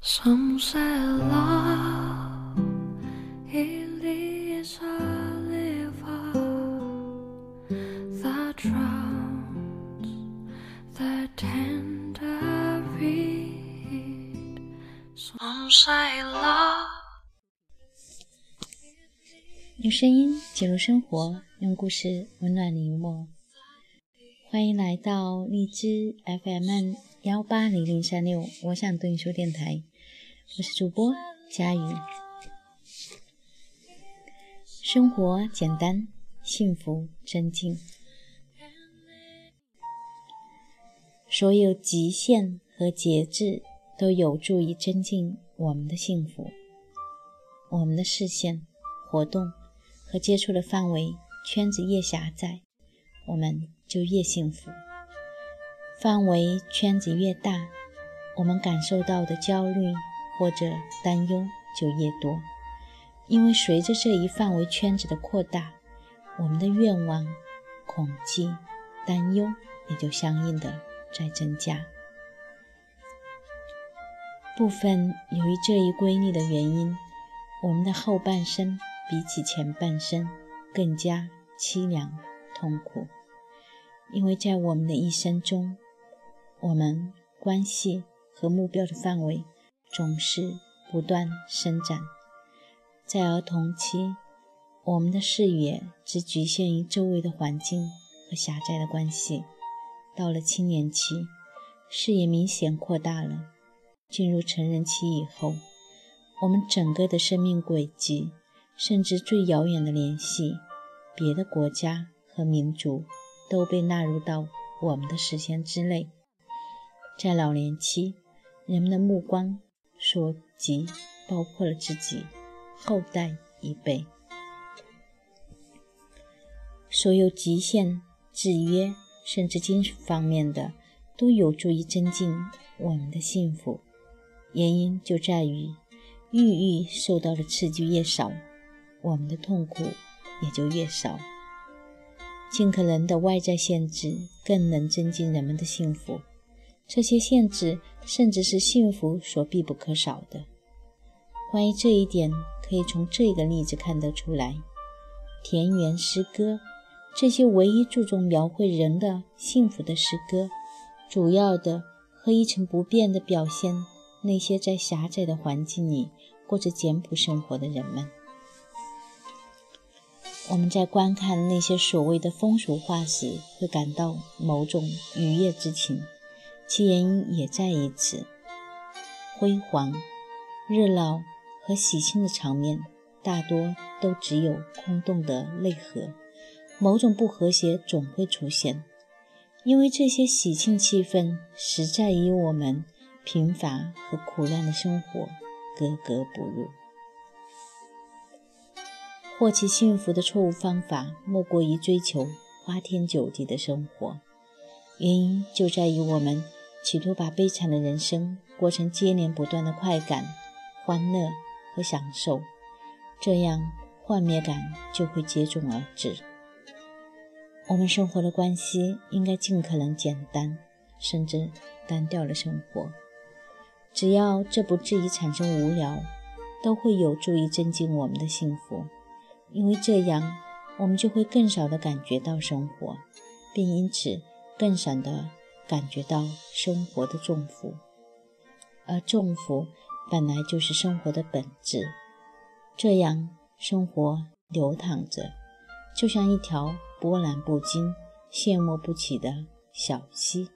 Some say love it is a river that drowns the tender reed. Some say love. 用声音记录生活，用故事温暖你我。欢迎来到荔枝 FM 幺八零零三六，我想对你说电台，我是主播佳宇。生活简单，幸福真静。所有极限和节制都有助于增进我们的幸福。我们的视线、活动和接触的范围圈子越狭窄，我们就越幸福；范围圈子越大，我们感受到的焦虑或者担忧就越多。因为随着这一范围圈子的扩大，我们的愿望、恐惧、担忧也就相应的在增加。部分由于这一规律的原因，我们的后半生比起前半生更加凄凉痛苦。因为在我们的一生中，我们关系和目标的范围总是不断伸展。在儿童期，我们的视野只局限于周围的环境和狭窄的关系；到了青年期，视野明显扩大了。进入成人期以后，我们整个的生命轨迹，甚至最遥远的联系，别的国家和民族。都被纳入到我们的时间之内。在老年期，人们的目光所及包括了自己、后代一辈。所有极限、制约，甚至精神方面的，都有助于增进我们的幸福。原因就在于，抑郁受到的刺激越少，我们的痛苦也就越少。尽可能的外在限制，更能增进人们的幸福。这些限制甚至是幸福所必不可少的。关于这一点，可以从这个例子看得出来：田园诗歌，这些唯一注重描绘人的幸福的诗歌，主要的和一成不变的表现那些在狭窄的环境里过着简朴生活的人们。我们在观看那些所谓的风俗画时，会感到某种愉悦之情，其原因也在于此。辉煌、热闹和喜庆的场面，大多都只有空洞的内核，某种不和谐总会出现，因为这些喜庆气氛实在与我们贫乏和苦难的生活格格不入。获取幸福的错误方法，莫过于追求花天酒地的生活。原因就在于我们企图把悲惨的人生过成接连不断的快感、欢乐和享受，这样幻灭感就会接踵而至。我们生活的关系应该尽可能简单，甚至单调的生活。只要这不至于产生无聊，都会有助于增进我们的幸福。因为这样，我们就会更少的感觉到生活，并因此更少的感觉到生活的重负。而重负本来就是生活的本质。这样，生活流淌着，就像一条波澜不惊、羡慕不起的小溪。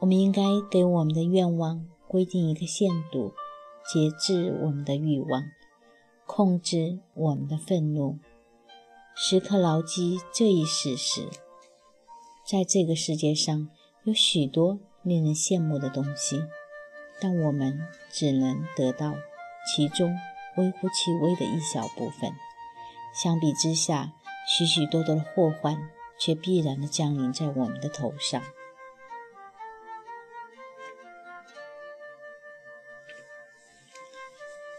我们应该给我们的愿望规定一个限度，节制我们的欲望。控制我们的愤怒，时刻牢记这一事实：在这个世界上有许多令人羡慕的东西，但我们只能得到其中微乎其微的一小部分。相比之下，许许多多的祸患却必然的降临在我们的头上。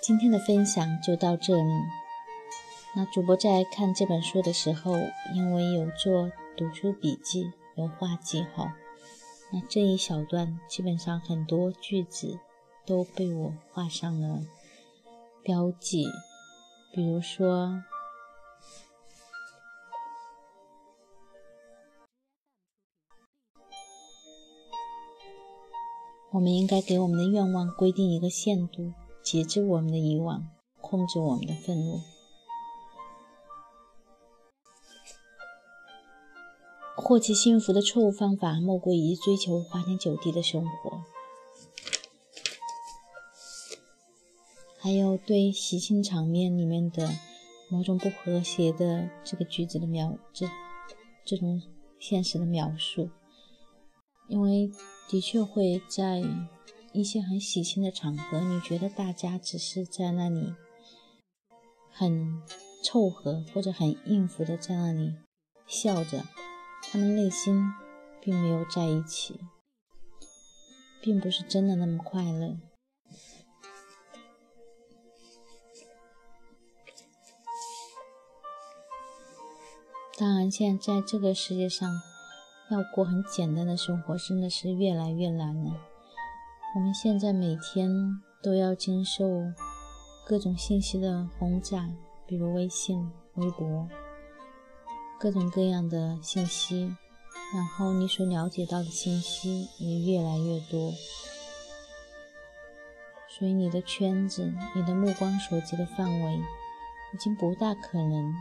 今天的分享就到这里。那主播在看这本书的时候，因为有做读书笔记，有画记号，那这一小段基本上很多句子都被我画上了标记，比如说。我们应该给我们的愿望规定一个限度，截制我们的遗忘，控制我们的愤怒。获取幸福的错误方法，莫过于追求花天酒地的生活。还有对喜庆场面里面的某种不和谐的这个句子的描，这这种现实的描述，因为。的确会在一些很喜庆的场合，你觉得大家只是在那里很凑合或者很应付的在那里笑着，他们内心并没有在一起，并不是真的那么快乐。当然，现在在这个世界上。要过很简单的生活，真的是越来越难了。我们现在每天都要经受各种信息的轰炸，比如微信、微博，各种各样的信息，然后你所了解到的信息也越来越多，所以你的圈子、你的目光所及的范围，已经不大可能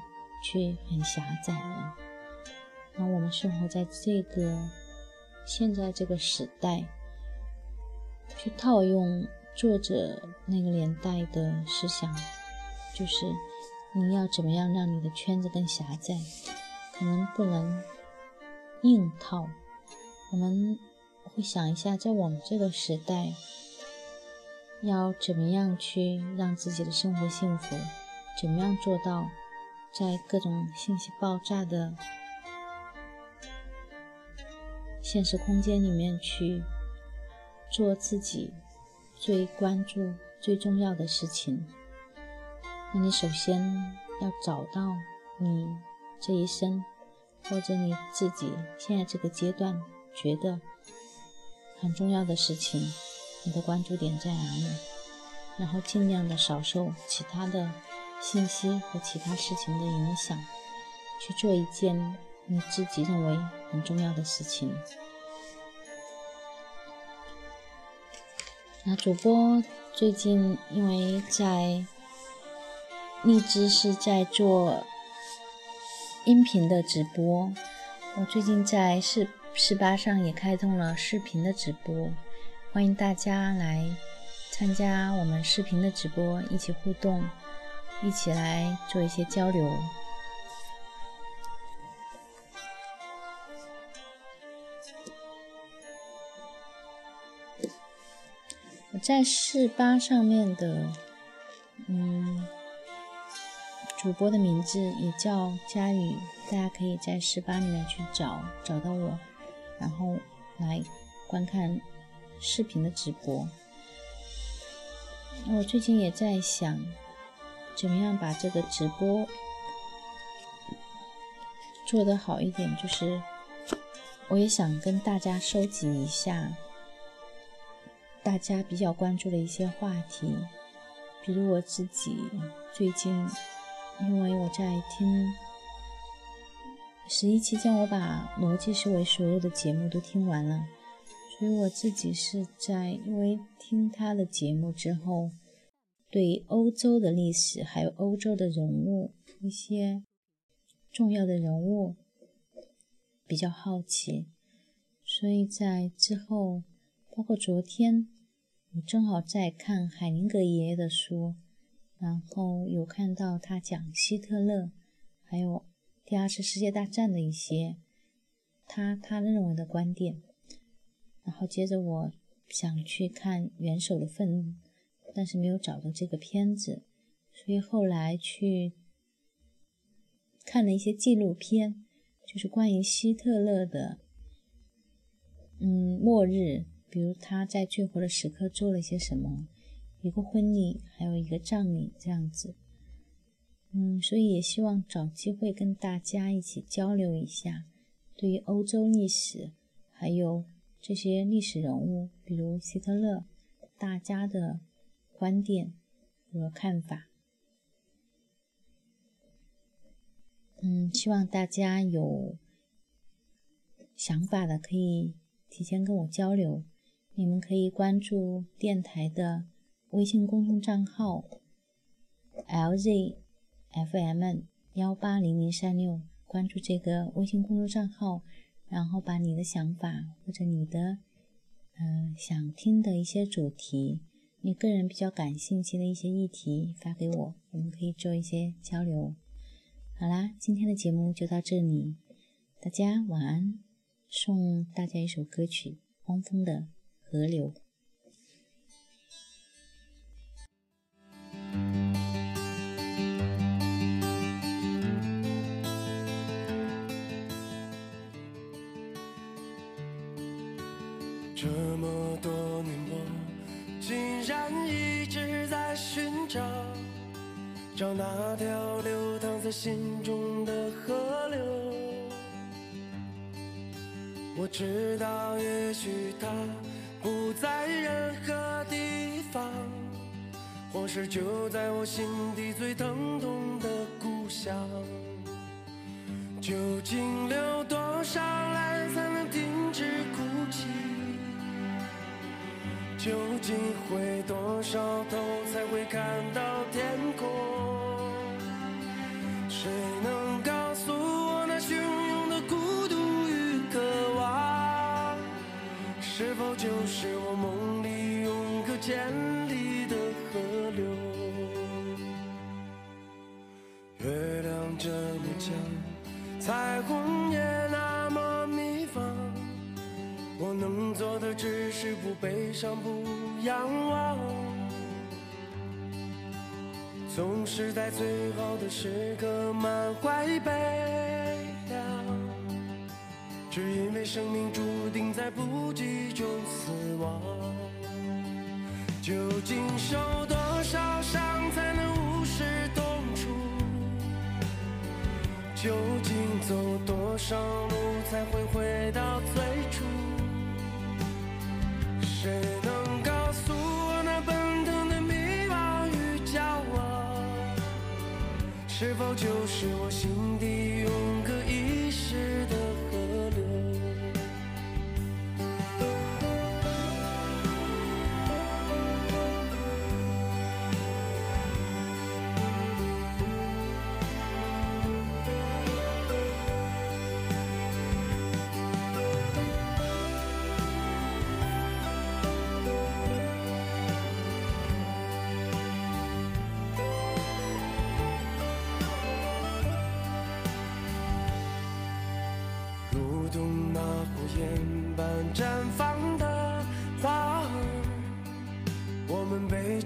去很狭窄了。那我们生活在这个现在这个时代，去套用作者那个年代的思想，就是你要怎么样让你的圈子更狭窄，可能不能硬套。我们会想一下，在我们这个时代，要怎么样去让自己的生活幸福？怎么样做到在各种信息爆炸的？现实空间里面去做自己最关注、最重要的事情。那你首先要找到你这一生，或者你自己现在这个阶段觉得很重要的事情，你的关注点在哪里？然后尽量的少受其他的信息和其他事情的影响，去做一件。你自己认为很重要的事情。那主播最近因为在荔枝是在做音频的直播，我最近在四四八上也开通了视频的直播，欢迎大家来参加我们视频的直播，一起互动，一起来做一些交流。我在四八上面的，嗯，主播的名字也叫佳宇，大家可以在四八里面去找找到我，然后来观看视频的直播。我最近也在想，怎么样把这个直播做得好一点，就是我也想跟大家收集一下。大家比较关注的一些话题，比如我自己最近，因为我在听十一期间，我把逻辑思维所有的节目都听完了，所以我自己是在因为听他的节目之后，对欧洲的历史还有欧洲的人物一些重要的人物比较好奇，所以在之后，包括昨天。我正好在看海宁格爷爷的书，然后有看到他讲希特勒，还有第二次世界大战的一些他他认为的观点。然后接着我想去看《元首的愤怒》，但是没有找到这个片子，所以后来去看了一些纪录片，就是关于希特勒的，嗯，末日。比如他在最后的时刻做了些什么，一个婚礼，还有一个葬礼这样子，嗯，所以也希望找机会跟大家一起交流一下，对于欧洲历史，还有这些历史人物，比如希特勒，大家的观点和看法。嗯，希望大家有想法的可以提前跟我交流。你们可以关注电台的微信公众账号 “LZFM 幺八零零三六”，关注这个微信公众账号，然后把你的想法或者你的嗯想听的一些主题，你个人比较感兴趣的一些议题发给我，我们可以做一些交流。好啦，今天的节目就到这里，大家晚安。送大家一首歌曲《汪峰的河流》。这么多年，我竟然一直在寻找，找那条流淌在心中的河流。我知道，也许它不在任何地方，或是就在我心底最疼痛的故乡。究竟流多少泪才能停止哭泣？究竟回多少头才会看到天空？谁就是我梦里永隔千里的河流？月亮这么强，彩虹也那么迷放。我能做的只是不悲伤，不仰望。总是在最好的时刻满怀悲凉，只因为生命注定在不羁中死亡。究竟受多少伤才能无视痛楚？究竟走多少路才会回到最初？谁能告诉我那奔腾的迷惘与骄傲，是否就是我心底永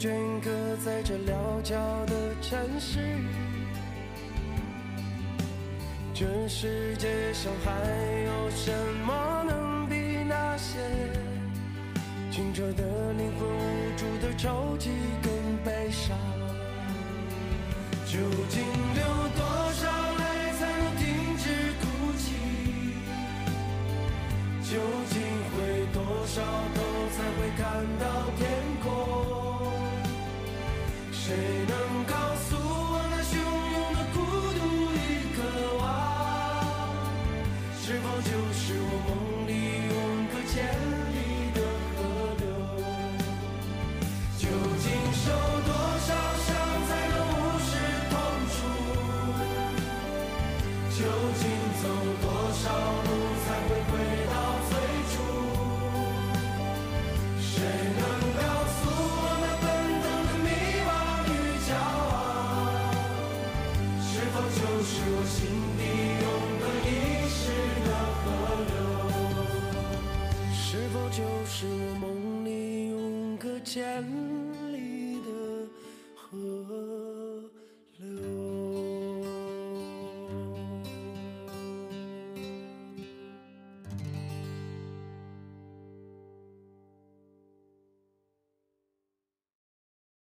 镌刻在这潦峭的城市。这世界上还有什么能比那些清澈的灵魂、无助的抽泣更悲伤？究竟流多少泪才能停止哭泣？究竟回多少头才会看到天？谁能告诉是我心底永隔一世的河流？是否就是我梦里永隔千